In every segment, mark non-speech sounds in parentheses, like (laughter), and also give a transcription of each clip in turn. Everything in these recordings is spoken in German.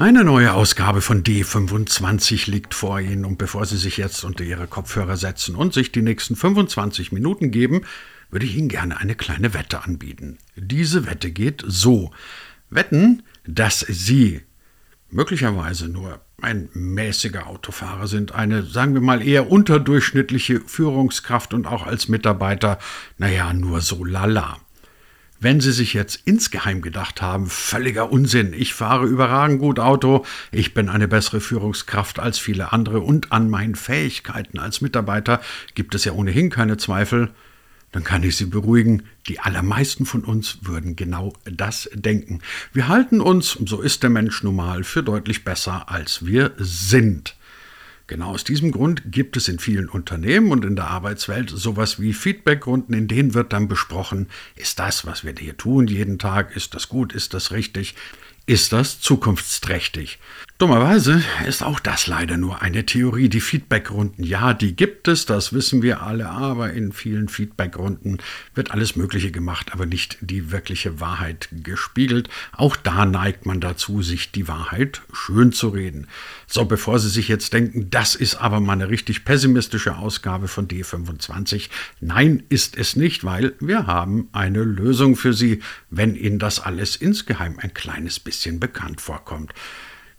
Eine neue Ausgabe von D25 liegt vor Ihnen und bevor Sie sich jetzt unter Ihre Kopfhörer setzen und sich die nächsten 25 Minuten geben, würde ich Ihnen gerne eine kleine Wette anbieten. Diese Wette geht so. Wetten, dass Sie möglicherweise nur ein mäßiger Autofahrer sind, eine, sagen wir mal, eher unterdurchschnittliche Führungskraft und auch als Mitarbeiter, naja, nur so lala. Wenn Sie sich jetzt insgeheim gedacht haben, völliger Unsinn, ich fahre überragend gut Auto, ich bin eine bessere Führungskraft als viele andere und an meinen Fähigkeiten als Mitarbeiter gibt es ja ohnehin keine Zweifel, dann kann ich Sie beruhigen, die allermeisten von uns würden genau das denken. Wir halten uns, so ist der Mensch nun mal, für deutlich besser, als wir sind. Genau aus diesem Grund gibt es in vielen Unternehmen und in der Arbeitswelt sowas wie Feedbackrunden, in denen wird dann besprochen, ist das, was wir hier tun jeden Tag, ist das gut, ist das richtig, ist das zukunftsträchtig. Dummerweise ist auch das leider nur eine Theorie. Die Feedbackrunden, ja, die gibt es, das wissen wir alle, aber in vielen Feedbackrunden wird alles Mögliche gemacht, aber nicht die wirkliche Wahrheit gespiegelt. Auch da neigt man dazu, sich die Wahrheit schön zu reden. So, bevor Sie sich jetzt denken, das ist aber mal eine richtig pessimistische Ausgabe von D25. Nein, ist es nicht, weil wir haben eine Lösung für Sie, wenn Ihnen das alles insgeheim ein kleines bisschen bekannt vorkommt.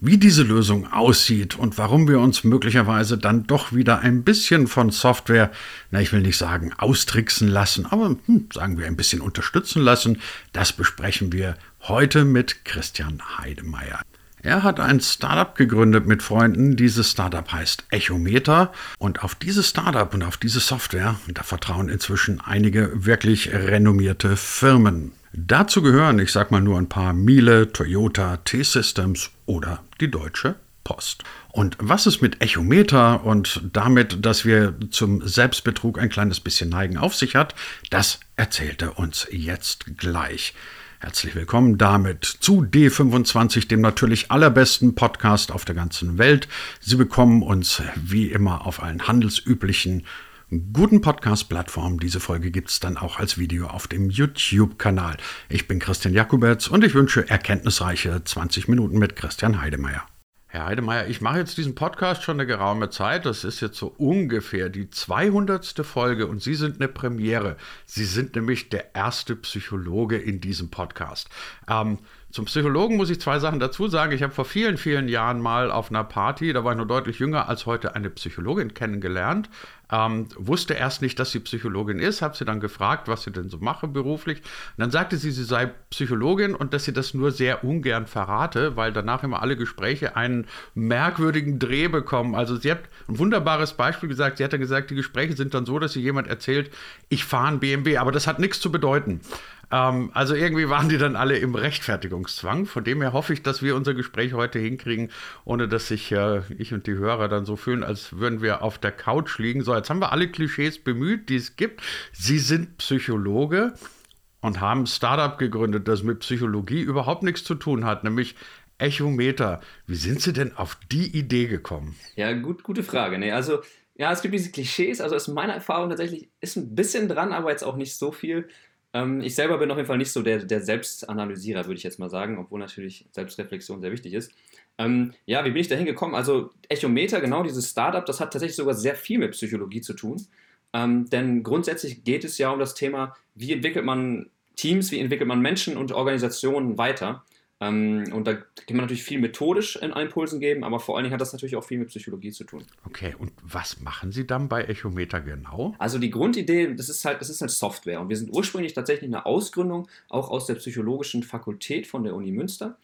Wie diese Lösung aussieht und warum wir uns möglicherweise dann doch wieder ein bisschen von Software, na ich will nicht sagen austricksen lassen, aber hm, sagen wir ein bisschen unterstützen lassen, das besprechen wir heute mit Christian Heidemeyer. Er hat ein Startup gegründet mit Freunden. Dieses Startup heißt Echometer. Und auf dieses Startup und auf diese Software, da vertrauen inzwischen einige wirklich renommierte Firmen. Dazu gehören, ich sag mal nur ein paar Miele, Toyota, T-Systems oder die Deutsche Post. Und was es mit Echometer und damit, dass wir zum Selbstbetrug ein kleines bisschen neigen, auf sich hat, das erzählt er uns jetzt gleich. Herzlich willkommen damit zu D25, dem natürlich allerbesten Podcast auf der ganzen Welt. Sie bekommen uns wie immer auf allen handelsüblichen guten Podcast-Plattform. Diese Folge gibt es dann auch als Video auf dem YouTube-Kanal. Ich bin Christian Jakubetz und ich wünsche erkenntnisreiche 20 Minuten mit Christian Heidemeyer. Herr Heidemeyer, ich mache jetzt diesen Podcast schon eine geraume Zeit. Das ist jetzt so ungefähr die 200. Folge und Sie sind eine Premiere. Sie sind nämlich der erste Psychologe in diesem Podcast. Ähm, zum Psychologen muss ich zwei Sachen dazu sagen. Ich habe vor vielen, vielen Jahren mal auf einer Party, da war ich noch deutlich jünger als heute, eine Psychologin kennengelernt. Ähm, wusste erst nicht, dass sie Psychologin ist, habe sie dann gefragt, was sie denn so mache beruflich. Und dann sagte sie, sie sei Psychologin und dass sie das nur sehr ungern verrate, weil danach immer alle Gespräche einen merkwürdigen Dreh bekommen. Also sie hat ein wunderbares Beispiel gesagt. Sie hat dann gesagt, die Gespräche sind dann so, dass sie jemand erzählt, ich fahre ein BMW, aber das hat nichts zu bedeuten. Ähm, also irgendwie waren die dann alle im Rechtfertigungszwang. Von dem her hoffe ich, dass wir unser Gespräch heute hinkriegen, ohne dass sich äh, ich und die Hörer dann so fühlen, als würden wir auf der Couch liegen. So, jetzt haben wir alle Klischees bemüht, die es gibt. Sie sind Psychologe und haben ein Startup gegründet, das mit Psychologie überhaupt nichts zu tun hat, nämlich Echometer. Wie sind Sie denn auf die Idee gekommen? Ja, gut, gute Frage. Nee, also, ja, es gibt diese Klischees. Also, aus meiner Erfahrung tatsächlich ist ein bisschen dran, aber jetzt auch nicht so viel. Ähm, ich selber bin auf jeden Fall nicht so der, der Selbstanalysierer, würde ich jetzt mal sagen, obwohl natürlich Selbstreflexion sehr wichtig ist. Ähm, ja, wie bin ich da hingekommen? Also Echometer, genau dieses Startup, das hat tatsächlich sogar sehr viel mit Psychologie zu tun. Ähm, denn grundsätzlich geht es ja um das Thema, wie entwickelt man Teams, wie entwickelt man Menschen und Organisationen weiter. Ähm, und da kann man natürlich viel methodisch in Impulsen geben, aber vor allen Dingen hat das natürlich auch viel mit Psychologie zu tun. Okay, und was machen Sie dann bei Echometer genau? Also die Grundidee, das ist halt, das ist halt Software. Und wir sind ursprünglich tatsächlich eine Ausgründung, auch aus der psychologischen Fakultät von der Uni Münster,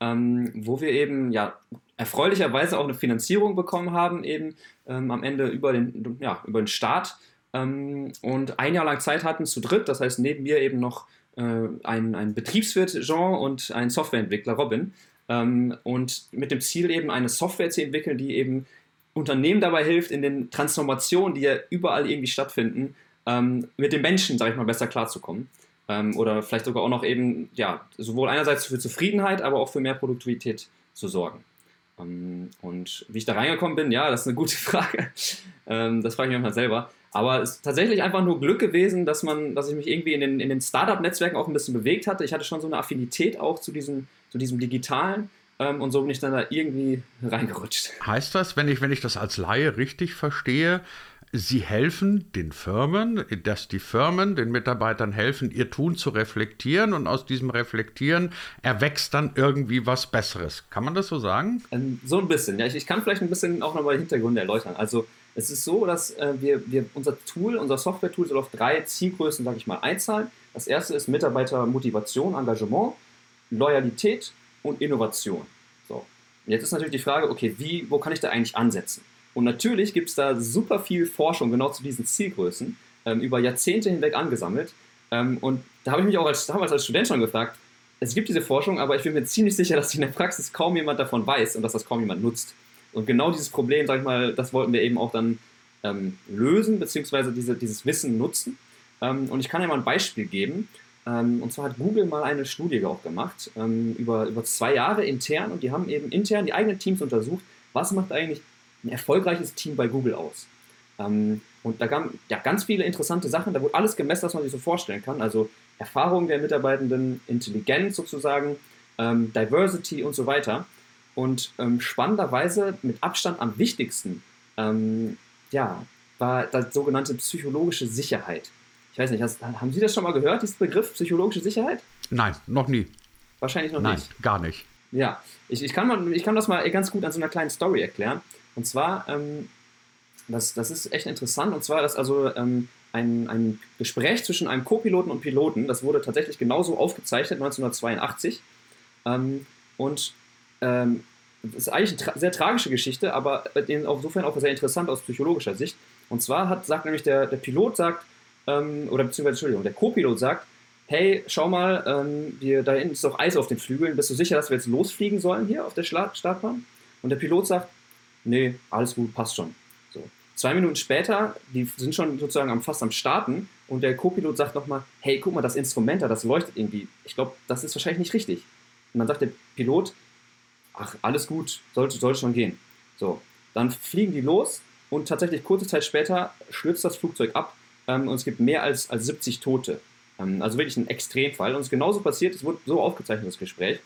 ähm, wo wir eben ja erfreulicherweise auch eine Finanzierung bekommen haben, eben ähm, am Ende über den, ja, über den Staat. Ähm, und ein Jahr lang Zeit hatten zu dritt, das heißt neben mir eben noch ein, ein Betriebswirt Jean und ein Softwareentwickler Robin. Ähm, und mit dem Ziel eben eine Software zu entwickeln, die eben Unternehmen dabei hilft, in den Transformationen, die ja überall irgendwie stattfinden, ähm, mit den Menschen, sage ich mal, besser klarzukommen. Ähm, oder vielleicht sogar auch noch eben, ja, sowohl einerseits für Zufriedenheit, aber auch für mehr Produktivität zu sorgen. Ähm, und wie ich da reingekommen bin, ja, das ist eine gute (laughs) Frage. Ähm, das frage ich mich manchmal selber. Aber es ist tatsächlich einfach nur Glück gewesen, dass man, dass ich mich irgendwie in den, in den Startup-Netzwerken auch ein bisschen bewegt hatte. Ich hatte schon so eine Affinität auch zu diesem, zu diesem Digitalen. Ähm, und so bin ich dann da irgendwie (laughs) reingerutscht. Heißt das, wenn ich, wenn ich das als Laie richtig verstehe, Sie helfen den Firmen, dass die Firmen den Mitarbeitern helfen, ihr Tun zu reflektieren und aus diesem Reflektieren erwächst dann irgendwie was Besseres. Kann man das so sagen? Ähm, so ein bisschen. Ja, ich, ich, kann vielleicht ein bisschen auch nochmal Hintergründe erläutern. Also es ist so, dass äh, wir, wir unser Tool, unser Software-Tool soll auf drei Zielgrößen, sage ich mal, einzahlen. Das erste ist Mitarbeitermotivation, Engagement, Loyalität und Innovation. So. Jetzt ist natürlich die Frage, okay, wie, wo kann ich da eigentlich ansetzen? Und natürlich gibt es da super viel Forschung genau zu diesen Zielgrößen ähm, über Jahrzehnte hinweg angesammelt. Ähm, und da habe ich mich auch als, damals als Student schon gefragt, es gibt diese Forschung, aber ich bin mir ziemlich sicher, dass in der Praxis kaum jemand davon weiß und dass das kaum jemand nutzt. Und genau dieses Problem, sag ich mal, das wollten wir eben auch dann ähm, lösen, beziehungsweise diese, dieses Wissen nutzen. Ähm, und ich kann ja mal ein Beispiel geben. Ähm, und zwar hat Google mal eine Studie auch gemacht, ähm, über, über zwei Jahre intern. Und die haben eben intern die eigenen Teams untersucht, was macht eigentlich ein erfolgreiches Team bei Google aus. Ähm, und da kamen ja, ganz viele interessante Sachen. Da wurde alles gemessen, was man sich so vorstellen kann. Also Erfahrung der Mitarbeitenden, Intelligenz sozusagen, ähm, Diversity und so weiter. Und ähm, spannenderweise mit Abstand am wichtigsten ähm, ja, war das sogenannte psychologische Sicherheit. Ich weiß nicht, hast, haben Sie das schon mal gehört, diesen Begriff psychologische Sicherheit? Nein, noch nie. Wahrscheinlich noch Nein, nicht. Nein, gar nicht. Ja, ich, ich, kann mal, ich kann das mal ganz gut an so einer kleinen Story erklären. Und zwar, ähm, das, das ist echt interessant, und zwar, dass also ähm, ein, ein Gespräch zwischen einem Co-Piloten und Piloten, das wurde tatsächlich genauso aufgezeichnet, 1982. Ähm, und ähm, das ist eigentlich eine tra sehr tragische Geschichte, aber insofern auch sehr interessant aus psychologischer Sicht. Und zwar hat, sagt nämlich der, der Pilot, sagt, ähm, oder beziehungsweise, Entschuldigung, der Co-Pilot sagt, hey, schau mal, ähm, wir, da hinten ist doch Eis auf den Flügeln, bist du sicher, dass wir jetzt losfliegen sollen hier auf der Startbahn? Und der Pilot sagt, nee, alles gut, passt schon. So. Zwei Minuten später, die sind schon sozusagen am, fast am Starten und der Co-Pilot sagt nochmal, hey, guck mal, das Instrument da, das leuchtet irgendwie. Ich glaube, das ist wahrscheinlich nicht richtig. Und dann sagt der Pilot, ach, alles gut, sollte, sollte schon gehen. So, dann fliegen die los und tatsächlich kurze Zeit später stürzt das Flugzeug ab ähm, und es gibt mehr als, als 70 Tote. Ähm, also wirklich ein Extremfall. Und es ist genauso passiert, es wurde so aufgezeichnet, das Gespräch.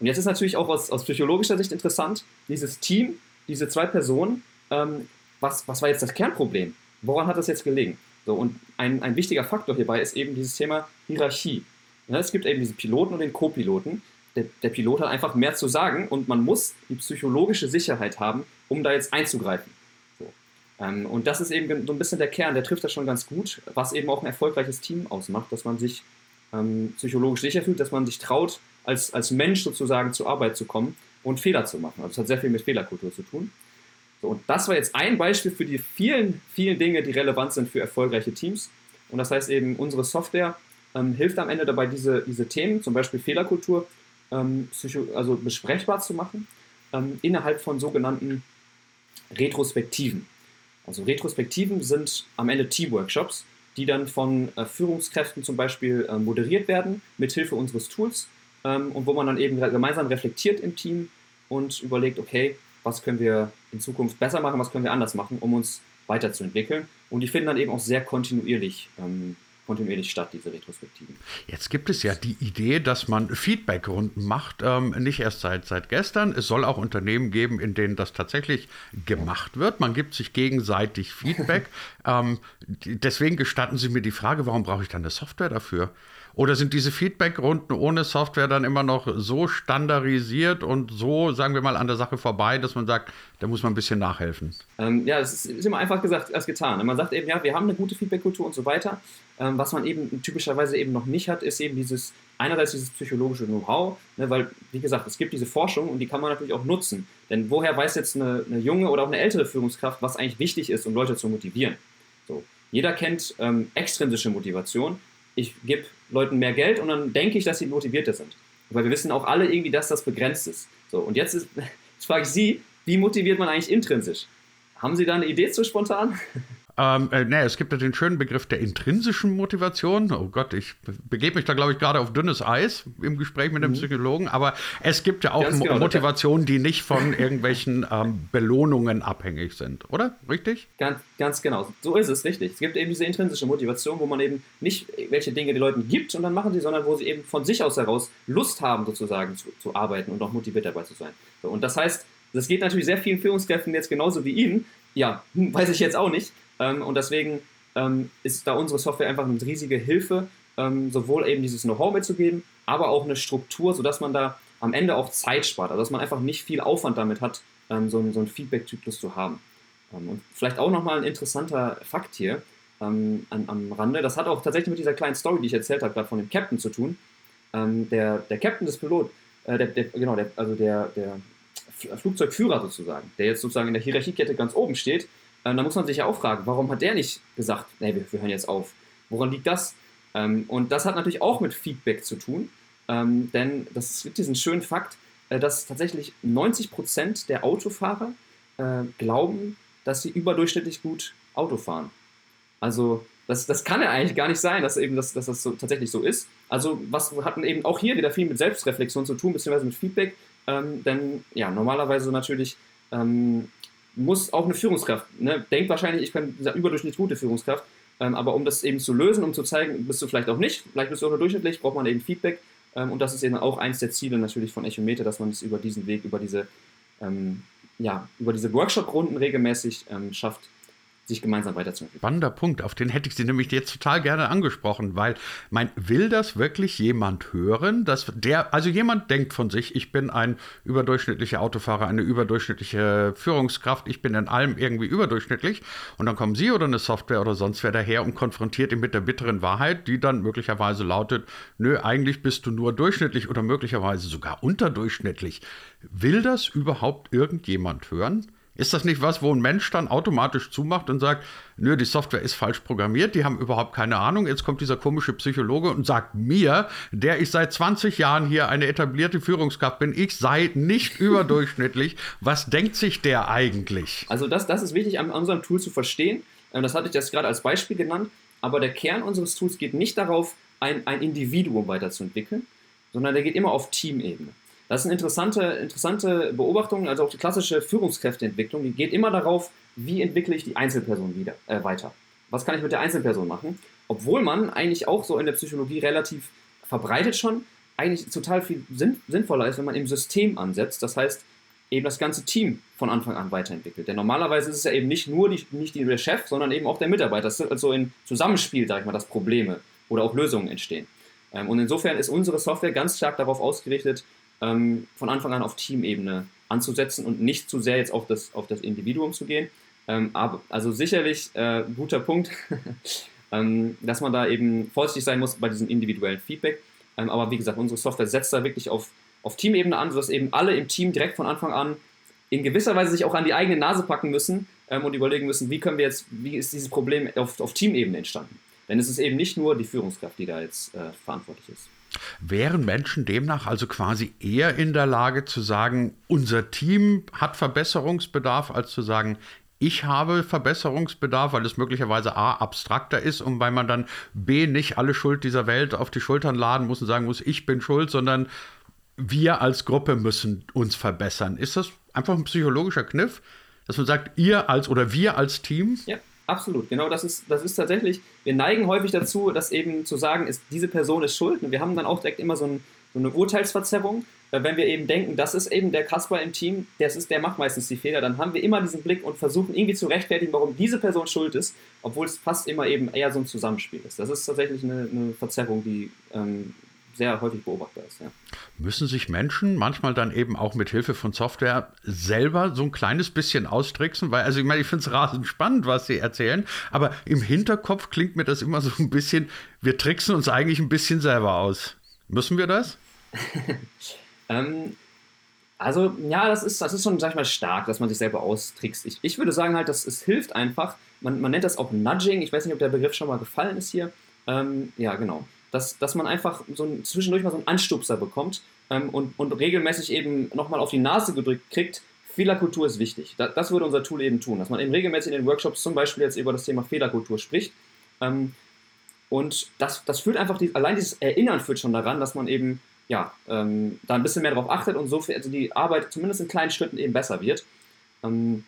Und jetzt ist natürlich auch aus, aus psychologischer Sicht interessant, dieses Team diese zwei Personen, ähm, was, was war jetzt das Kernproblem? Woran hat das jetzt gelegen? So, und ein, ein wichtiger Faktor hierbei ist eben dieses Thema Hierarchie. Ja, es gibt eben diesen Piloten und den Co-Piloten. Der, der, Pilot hat einfach mehr zu sagen und man muss die psychologische Sicherheit haben, um da jetzt einzugreifen. So. Ähm, und das ist eben so ein bisschen der Kern, der trifft das schon ganz gut, was eben auch ein erfolgreiches Team ausmacht, dass man sich ähm, psychologisch sicher fühlt, dass man sich traut, als, als Mensch sozusagen zur Arbeit zu kommen und Fehler zu machen. Also es hat sehr viel mit Fehlerkultur zu tun. So, und das war jetzt ein Beispiel für die vielen, vielen Dinge, die relevant sind für erfolgreiche Teams. Und das heißt eben, unsere Software ähm, hilft am Ende dabei, diese, diese Themen, zum Beispiel Fehlerkultur, ähm, also besprechbar zu machen, ähm, innerhalb von sogenannten Retrospektiven. Also Retrospektiven sind am Ende Teamworkshops, die dann von äh, Führungskräften zum Beispiel äh, moderiert werden, mithilfe unseres Tools ähm, und wo man dann eben gemeinsam reflektiert im Team und überlegt, okay, was können wir in Zukunft besser machen, was können wir anders machen, um uns weiterzuentwickeln. Und die finden dann eben auch sehr kontinuierlich ähm, kontinuierlich statt, diese Retrospektiven. Jetzt gibt es ja die Idee, dass man Feedbackrunden macht, ähm, nicht erst seit, seit gestern. Es soll auch Unternehmen geben, in denen das tatsächlich gemacht wird. Man gibt sich gegenseitig Feedback. (laughs) ähm, deswegen gestatten Sie mir die Frage, warum brauche ich dann eine Software dafür? Oder sind diese Feedback-Runden ohne Software dann immer noch so standardisiert und so, sagen wir mal, an der Sache vorbei, dass man sagt, da muss man ein bisschen nachhelfen? Ähm, ja, es ist, immer einfach gesagt als getan. Man sagt eben, ja, wir haben eine gute Feedback-Kultur und so weiter. Ähm, was man eben typischerweise eben noch nicht hat, ist eben dieses, einerseits dieses psychologische Know-how, ne, weil, wie gesagt, es gibt diese Forschung und die kann man natürlich auch nutzen. Denn woher weiß jetzt eine, eine junge oder auch eine ältere Führungskraft, was eigentlich wichtig ist, um Leute zu motivieren? So. Jeder kennt ähm, extrinsische Motivation, ich gebe Leuten mehr Geld und dann denke ich, dass sie motivierter sind. Weil wir wissen auch alle irgendwie, dass das begrenzt ist. So, und jetzt, ist, (laughs) jetzt frage ich Sie, wie motiviert man eigentlich intrinsisch? Haben Sie da eine Idee zu spontan? (laughs) Ähm, äh, nee, es gibt ja den schönen Begriff der intrinsischen Motivation. Oh Gott, ich begebe mich da, glaube ich, gerade auf dünnes Eis im Gespräch mit dem mhm. Psychologen. Aber es gibt ja auch genau, Motivationen, die nicht von irgendwelchen ähm, Belohnungen abhängig sind, oder? Richtig? Ganz, ganz genau. So ist es, richtig. Es gibt eben diese intrinsische Motivation, wo man eben nicht welche Dinge den Leuten gibt und dann machen sie, sondern wo sie eben von sich aus heraus Lust haben, sozusagen zu, zu arbeiten und auch motiviert dabei zu sein. So, und das heißt, das geht natürlich sehr vielen Führungskräften jetzt genauso wie Ihnen. Ja, hm, weiß ich jetzt auch nicht. Ähm, und deswegen ähm, ist da unsere Software einfach eine riesige Hilfe, ähm, sowohl eben dieses Know-how mitzugeben, aber auch eine Struktur, sodass man da am Ende auch Zeit spart, also dass man einfach nicht viel Aufwand damit hat, ähm, so, ein, so einen Feedback-Zyklus zu haben. Ähm, und vielleicht auch nochmal ein interessanter Fakt hier ähm, an, am Rande, das hat auch tatsächlich mit dieser kleinen Story, die ich erzählt habe, gerade von dem Captain zu tun. der, der Captain des Pilot, äh, der, der, genau, der, also der, der Flugzeugführer sozusagen, der jetzt sozusagen in der Hierarchiekette ganz oben steht, ähm, da muss man sich ja auch fragen, warum hat der nicht gesagt, nee, wir, wir hören jetzt auf? Woran liegt das? Ähm, und das hat natürlich auch mit Feedback zu tun, ähm, denn das gibt diesen schönen Fakt, äh, dass tatsächlich 90% der Autofahrer äh, glauben, dass sie überdurchschnittlich gut Auto fahren. Also das, das kann ja eigentlich gar nicht sein, dass, eben das, dass das so, tatsächlich so ist. Also was hat eben auch hier wieder viel mit Selbstreflexion zu tun, beziehungsweise mit Feedback. Ähm, denn ja, normalerweise natürlich ähm, muss auch eine Führungskraft, ne, denkt wahrscheinlich, ich bin überdurchschnittlich gute Führungskraft, ähm, aber um das eben zu lösen, um zu zeigen, bist du vielleicht auch nicht, vielleicht bist du auch nur durchschnittlich, braucht man eben Feedback. Ähm, und das ist eben auch eins der Ziele natürlich von Echometer, dass man es über diesen Weg, über diese, ähm, ja, über diese Workshop-Runden regelmäßig ähm, schafft, sich gemeinsam weiterzuentwickeln. Spannender Punkt, auf den hätte ich Sie nämlich jetzt total gerne angesprochen, weil mein, will das wirklich jemand hören, dass der, also jemand denkt von sich, ich bin ein überdurchschnittlicher Autofahrer, eine überdurchschnittliche Führungskraft, ich bin in allem irgendwie überdurchschnittlich und dann kommen Sie oder eine Software oder sonst wer daher und konfrontiert ihn mit der bitteren Wahrheit, die dann möglicherweise lautet, nö, eigentlich bist du nur durchschnittlich oder möglicherweise sogar unterdurchschnittlich. Will das überhaupt irgendjemand hören? Ist das nicht was, wo ein Mensch dann automatisch zumacht und sagt, nö, die Software ist falsch programmiert, die haben überhaupt keine Ahnung. Jetzt kommt dieser komische Psychologe und sagt mir, der ich seit 20 Jahren hier eine etablierte Führungskraft bin, ich sei nicht (laughs) überdurchschnittlich. Was denkt sich der eigentlich? Also das, das ist wichtig an unserem Tool zu verstehen. Ähm, das hatte ich jetzt gerade als Beispiel genannt. Aber der Kern unseres Tools geht nicht darauf, ein, ein Individuum weiterzuentwickeln, sondern der geht immer auf Teamebene. Das ist eine interessante, interessante Beobachtung, also auch die klassische Führungskräfteentwicklung, die geht immer darauf, wie entwickle ich die Einzelperson wieder, äh, weiter. Was kann ich mit der Einzelperson machen? Obwohl man eigentlich auch so in der Psychologie relativ verbreitet schon eigentlich total viel sinn sinnvoller ist, wenn man im System ansetzt. Das heißt, eben das ganze Team von Anfang an weiterentwickelt. Denn normalerweise ist es ja eben nicht nur die, nicht der Chef, sondern eben auch der Mitarbeiter. Das ist also in Zusammenspiel, sage ich mal, dass Probleme oder auch Lösungen entstehen. Ähm, und insofern ist unsere Software ganz stark darauf ausgerichtet, ähm, von Anfang an auf Teamebene anzusetzen und nicht zu sehr jetzt auf das, auf das Individuum zu gehen. Ähm, aber, also sicherlich äh, guter Punkt, (laughs) ähm, dass man da eben vorsichtig sein muss bei diesem individuellen Feedback. Ähm, aber wie gesagt, unsere Software setzt da wirklich auf, auf Teamebene an, sodass eben alle im Team direkt von Anfang an in gewisser Weise sich auch an die eigene Nase packen müssen ähm, und überlegen müssen, wie können wir jetzt, wie ist dieses Problem auf, auf Teamebene entstanden. Denn es ist eben nicht nur die Führungskraft, die da jetzt äh, verantwortlich ist. Wären Menschen demnach also quasi eher in der Lage zu sagen, unser Team hat Verbesserungsbedarf, als zu sagen, ich habe Verbesserungsbedarf, weil es möglicherweise A abstrakter ist und weil man dann B nicht alle Schuld dieser Welt auf die Schultern laden muss und sagen muss, ich bin schuld, sondern wir als Gruppe müssen uns verbessern. Ist das einfach ein psychologischer Kniff, dass man sagt, ihr als oder wir als Team? Ja. Absolut, genau, das ist, das ist tatsächlich, wir neigen häufig dazu, dass eben zu sagen, ist, diese Person ist schuld. Und wir haben dann auch direkt immer so, ein, so eine Urteilsverzerrung. Wenn wir eben denken, das ist eben der Kasper im Team, das ist, der macht meistens die Fehler, dann haben wir immer diesen Blick und versuchen irgendwie zu rechtfertigen, warum diese Person schuld ist, obwohl es fast immer eben eher so ein Zusammenspiel ist. Das ist tatsächlich eine, eine Verzerrung, die ähm, sehr häufig beobachtbar ist. Ja. Müssen sich Menschen manchmal dann eben auch mit Hilfe von Software selber so ein kleines bisschen austricksen? Weil, also ich meine, ich finde es rasend spannend, was sie erzählen, aber im Hinterkopf klingt mir das immer so ein bisschen, wir tricksen uns eigentlich ein bisschen selber aus. Müssen wir das? (laughs) ähm, also, ja, das ist, das ist schon, sag ich mal, stark, dass man sich selber austrickst. Ich, ich würde sagen halt, dass es hilft einfach. Man, man nennt das auch Nudging. Ich weiß nicht, ob der Begriff schon mal gefallen ist hier. Ähm, ja, genau dass, dass man einfach so ein, zwischendurch mal so einen Anstupser bekommt ähm, und, und regelmäßig eben nochmal auf die Nase gedrückt kriegt, Fehlerkultur ist wichtig. Das, das, würde unser Tool eben tun, dass man eben regelmäßig in den Workshops zum Beispiel jetzt über das Thema Fehlerkultur spricht. Ähm, und das, das führt einfach, die, allein dieses Erinnern führt schon daran, dass man eben ja, ähm, da ein bisschen mehr darauf achtet und so viel, also die Arbeit zumindest in kleinen Schritten eben besser wird. Ähm,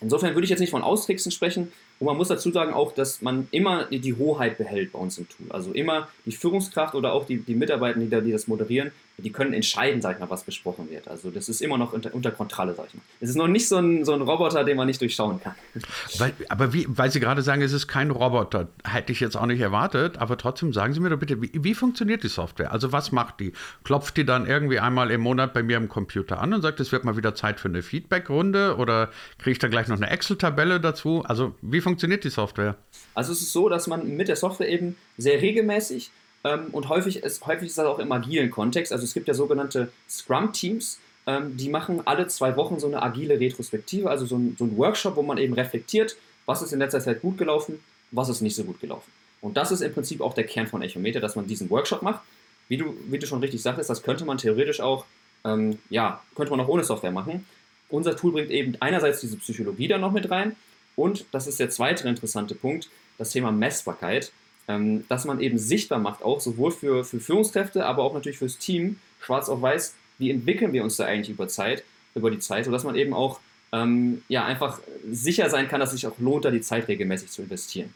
insofern würde ich jetzt nicht von Austricksen sprechen, und man muss dazu sagen auch, dass man immer die Hoheit behält bei uns im Tool. Also immer die Führungskraft oder auch die, die Mitarbeiter, die, da, die das moderieren, die können entscheiden, sag ich mal, was besprochen wird. Also das ist immer noch unter, unter Kontrolle, sag ich mal. Es ist noch nicht so ein, so ein Roboter, den man nicht durchschauen kann. (laughs) Weil, aber wie, weil Sie gerade sagen, es ist kein Roboter, hätte ich jetzt auch nicht erwartet, aber trotzdem sagen Sie mir doch bitte, wie, wie funktioniert die Software? Also was macht die? Klopft die dann irgendwie einmal im Monat bei mir am Computer an und sagt, es wird mal wieder Zeit für eine Feedback-Runde oder kriege ich dann gleich noch eine Excel-Tabelle dazu? Also wie funktioniert die Software? Also es ist so, dass man mit der Software eben sehr regelmäßig ähm, und häufig ist, häufig ist das auch im agilen Kontext. Also es gibt ja sogenannte Scrum-Teams, ähm, die machen alle zwei Wochen so eine agile Retrospektive, also so ein, so ein Workshop, wo man eben reflektiert, was ist in letzter Zeit gut gelaufen, was ist nicht so gut gelaufen. Und das ist im Prinzip auch der Kern von Echometer, dass man diesen Workshop macht. Wie du, wie du schon richtig sagtest, das könnte man theoretisch auch, ähm, ja, könnte man auch ohne Software machen. Unser Tool bringt eben einerseits diese Psychologie da noch mit rein und, das ist der zweite interessante Punkt, das Thema Messbarkeit ähm, dass man eben sichtbar macht, auch sowohl für, für Führungskräfte, aber auch natürlich fürs Team, schwarz auf weiß, wie entwickeln wir uns da eigentlich über Zeit, über die Zeit, sodass man eben auch ähm, ja, einfach sicher sein kann, dass es sich auch lohnt, da die Zeit regelmäßig zu investieren.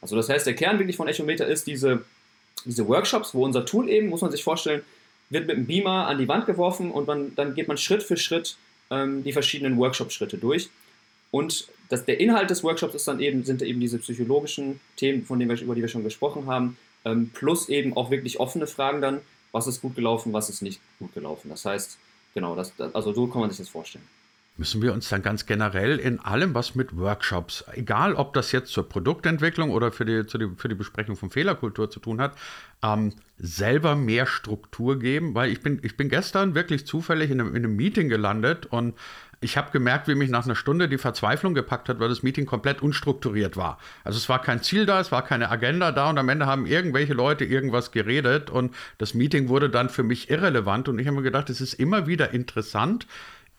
Also das heißt, der Kern wirklich von Echometer ist diese, diese Workshops, wo unser Tool eben, muss man sich vorstellen, wird mit einem Beamer an die Wand geworfen und man, dann geht man Schritt für Schritt ähm, die verschiedenen Workshop-Schritte durch. Und das, der Inhalt des Workshops ist dann eben, sind eben diese psychologischen Themen, von denen wir, über die wir schon gesprochen haben, ähm, plus eben auch wirklich offene Fragen dann, was ist gut gelaufen, was ist nicht gut gelaufen. Das heißt, genau, das, also so kann man sich das vorstellen müssen wir uns dann ganz generell in allem, was mit Workshops, egal ob das jetzt zur Produktentwicklung oder für die, die für die Besprechung von Fehlerkultur zu tun hat, ähm, selber mehr Struktur geben, weil ich bin, ich bin gestern wirklich zufällig in einem, in einem Meeting gelandet und ich habe gemerkt, wie mich nach einer Stunde die Verzweiflung gepackt hat, weil das Meeting komplett unstrukturiert war. Also es war kein Ziel da, es war keine Agenda da und am Ende haben irgendwelche Leute irgendwas geredet und das Meeting wurde dann für mich irrelevant und ich habe mir gedacht, es ist immer wieder interessant,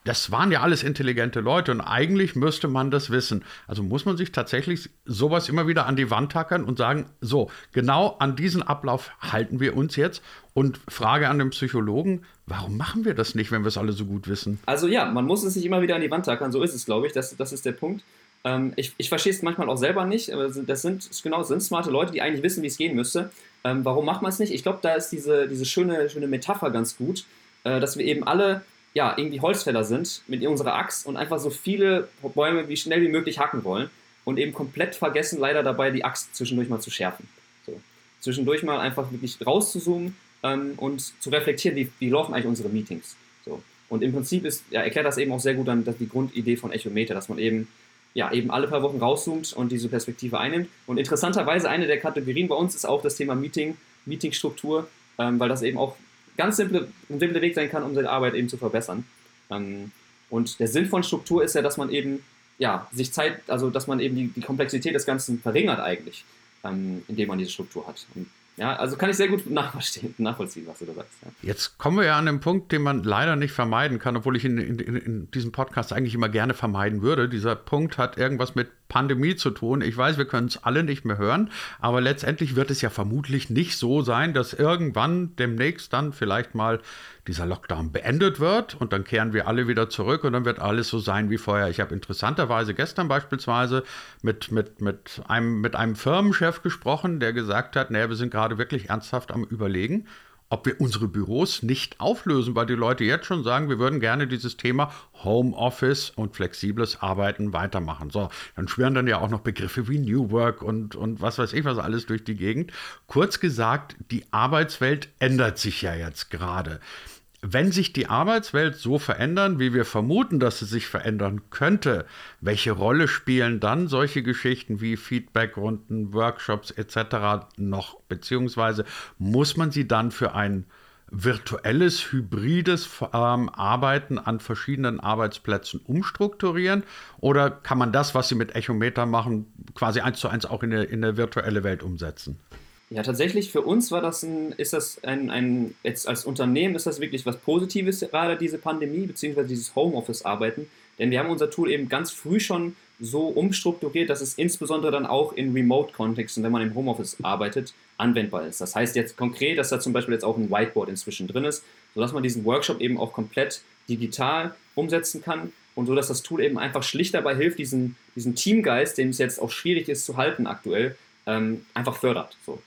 das waren ja alles intelligente Leute und eigentlich müsste man das wissen. Also muss man sich tatsächlich sowas immer wieder an die Wand tackern und sagen, so, genau an diesen Ablauf halten wir uns jetzt. Und Frage an den Psychologen, warum machen wir das nicht, wenn wir es alle so gut wissen? Also ja, man muss es sich immer wieder an die Wand tackern, so ist es, glaube ich, das, das ist der Punkt. Ähm, ich, ich verstehe es manchmal auch selber nicht, aber das sind, genau, sind smarte Leute, die eigentlich wissen, wie es gehen müsste. Ähm, warum macht man es nicht? Ich glaube, da ist diese, diese schöne, schöne Metapher ganz gut, äh, dass wir eben alle ja, irgendwie Holzfäller sind mit unserer Axt und einfach so viele Bäume wie schnell wie möglich hacken wollen und eben komplett vergessen, leider dabei die Axt zwischendurch mal zu schärfen. So. Zwischendurch mal einfach wirklich rauszuzoomen ähm, und zu reflektieren, wie, wie laufen eigentlich unsere Meetings. So. Und im Prinzip ist, ja, erklärt das eben auch sehr gut dann die Grundidee von Echometer, dass man eben ja, eben alle paar Wochen rauszoomt und diese Perspektive einnimmt. Und interessanterweise eine der Kategorien bei uns ist auch das Thema Meeting, Meetingstruktur, ähm, weil das eben auch ganz simple, ein simpler Weg sein kann, um seine Arbeit eben zu verbessern. Ähm, und der Sinn von Struktur ist ja, dass man eben ja, sich Zeit, also dass man eben die, die Komplexität des Ganzen verringert eigentlich, ähm, indem man diese Struktur hat. Und ja, also kann ich sehr gut nachvollziehen, nachvollziehen was du da sagst. Ja. Jetzt kommen wir ja an den Punkt, den man leider nicht vermeiden kann, obwohl ich in, in, in diesem Podcast eigentlich immer gerne vermeiden würde. Dieser Punkt hat irgendwas mit Pandemie zu tun. Ich weiß, wir können es alle nicht mehr hören, aber letztendlich wird es ja vermutlich nicht so sein, dass irgendwann demnächst dann vielleicht mal dieser Lockdown beendet wird und dann kehren wir alle wieder zurück und dann wird alles so sein wie vorher. Ich habe interessanterweise gestern beispielsweise mit, mit, mit, einem, mit einem Firmenchef gesprochen, der gesagt hat, naja, wir sind gerade wirklich ernsthaft am Überlegen, ob wir unsere Büros nicht auflösen, weil die Leute jetzt schon sagen, wir würden gerne dieses Thema Homeoffice und flexibles Arbeiten weitermachen. So, dann schwören dann ja auch noch Begriffe wie New Work und, und was weiß ich was alles durch die Gegend. Kurz gesagt, die Arbeitswelt ändert sich ja jetzt gerade wenn sich die Arbeitswelt so verändern, wie wir vermuten, dass sie sich verändern könnte, welche Rolle spielen dann solche Geschichten wie Feedbackrunden, Workshops etc. noch? Beziehungsweise muss man sie dann für ein virtuelles, hybrides ähm, Arbeiten an verschiedenen Arbeitsplätzen umstrukturieren? Oder kann man das, was Sie mit Echometer machen, quasi eins zu eins auch in eine, in eine virtuelle Welt umsetzen? Ja, tatsächlich für uns war das ein, ist das ein, ein, jetzt als Unternehmen ist das wirklich was Positives, gerade diese Pandemie, beziehungsweise dieses Homeoffice-Arbeiten. Denn wir haben unser Tool eben ganz früh schon so umstrukturiert, dass es insbesondere dann auch in Remote-Kontexten, wenn man im Homeoffice arbeitet, anwendbar ist. Das heißt jetzt konkret, dass da zum Beispiel jetzt auch ein Whiteboard inzwischen drin ist, sodass man diesen Workshop eben auch komplett digital umsetzen kann und so, dass das Tool eben einfach schlicht dabei hilft, diesen, diesen Teamgeist, den es jetzt auch schwierig ist zu halten aktuell, ähm, einfach fördert. So.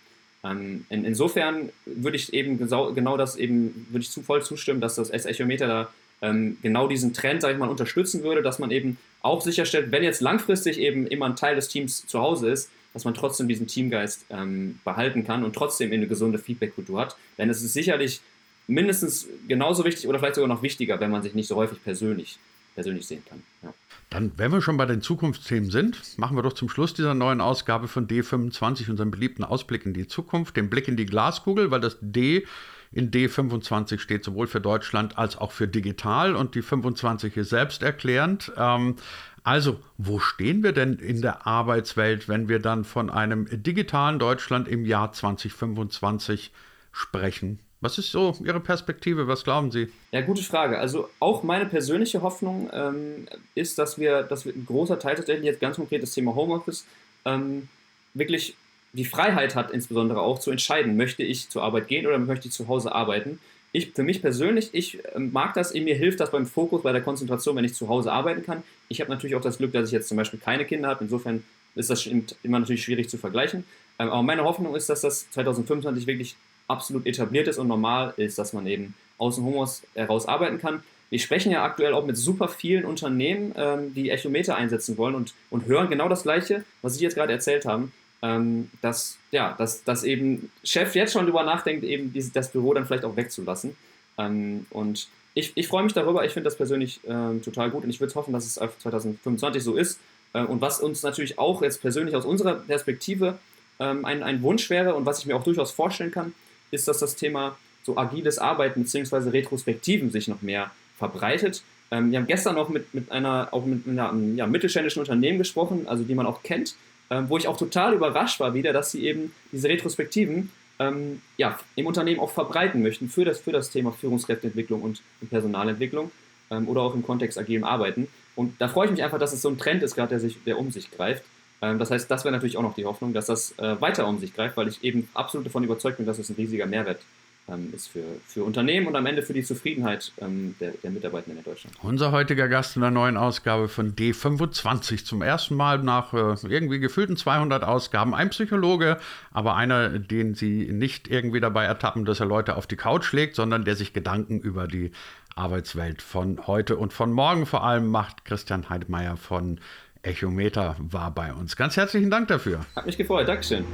Ähm, in, insofern würde ich eben genau, das eben, würde ich zu voll zustimmen, dass das S-Echometer da ähm, genau diesen Trend, sage ich mal, unterstützen würde, dass man eben auch sicherstellt, wenn jetzt langfristig eben immer ein Teil des Teams zu Hause ist, dass man trotzdem diesen Teamgeist ähm, behalten kann und trotzdem eine gesunde Feedback-Kultur hat. Denn es ist sicherlich mindestens genauso wichtig oder vielleicht sogar noch wichtiger, wenn man sich nicht so häufig persönlich, persönlich sehen kann. Ja. Dann, wenn wir schon bei den Zukunftsthemen sind, machen wir doch zum Schluss dieser neuen Ausgabe von D25 unseren beliebten Ausblick in die Zukunft, den Blick in die Glaskugel, weil das D in D25 steht sowohl für Deutschland als auch für digital und die 25 ist selbsterklärend. Ähm, also, wo stehen wir denn in der Arbeitswelt, wenn wir dann von einem digitalen Deutschland im Jahr 2025 sprechen? Was ist so Ihre Perspektive? Was glauben Sie? Ja, gute Frage. Also auch meine persönliche Hoffnung ähm, ist, dass wir, dass wir ein großer Teil tatsächlich jetzt ganz konkret das Thema Homeoffice ähm, wirklich die Freiheit hat, insbesondere auch zu entscheiden, möchte ich zur Arbeit gehen oder möchte ich zu Hause arbeiten. Ich, für mich persönlich, ich ähm, mag das, mir hilft das beim Fokus, bei der Konzentration, wenn ich zu Hause arbeiten kann. Ich habe natürlich auch das Glück, dass ich jetzt zum Beispiel keine Kinder habe. Insofern ist das immer natürlich schwierig zu vergleichen. Ähm, aber meine Hoffnung ist, dass das 2025 wirklich absolut etabliert ist und normal ist, dass man eben aus dem Homeoffice heraus arbeiten kann. Wir sprechen ja aktuell auch mit super vielen Unternehmen, ähm, die Echometer einsetzen wollen und, und hören genau das Gleiche, was Sie jetzt gerade erzählt haben, ähm, dass, ja, dass, dass eben Chef jetzt schon darüber nachdenkt, eben dieses, das Büro dann vielleicht auch wegzulassen. Ähm, und ich, ich freue mich darüber, ich finde das persönlich ähm, total gut und ich würde hoffen, dass es auf 2025 so ist. Äh, und was uns natürlich auch jetzt persönlich aus unserer Perspektive ähm, ein, ein Wunsch wäre und was ich mir auch durchaus vorstellen kann, ist, dass das Thema so agiles Arbeiten bzw. Retrospektiven sich noch mehr verbreitet. Ähm, wir haben gestern auch mit, mit einer, auch mit einer ja, mittelständischen Unternehmen gesprochen, also die man auch kennt, ähm, wo ich auch total überrascht war wieder, dass sie eben diese Retrospektiven ähm, ja, im Unternehmen auch verbreiten möchten für das, für das Thema Führungskräfteentwicklung und, und Personalentwicklung ähm, oder auch im Kontext agilem Arbeiten. Und da freue ich mich einfach, dass es so ein Trend ist, gerade der, sich, der um sich greift. Ähm, das heißt, das wäre natürlich auch noch die Hoffnung, dass das äh, weiter um sich greift, weil ich eben absolut davon überzeugt bin, dass es ein riesiger Mehrwert ähm, ist für, für Unternehmen und am Ende für die Zufriedenheit ähm, der, der Mitarbeitenden in Deutschland. Unser heutiger Gast in der neuen Ausgabe von D25. Zum ersten Mal nach äh, irgendwie gefühlten 200 Ausgaben. Ein Psychologe, aber einer, den Sie nicht irgendwie dabei ertappen, dass er Leute auf die Couch legt, sondern der sich Gedanken über die Arbeitswelt von heute und von morgen vor allem macht. Christian Heidmeier von Echometer war bei uns. Ganz herzlichen Dank dafür. Hat mich gefreut. Dankeschön.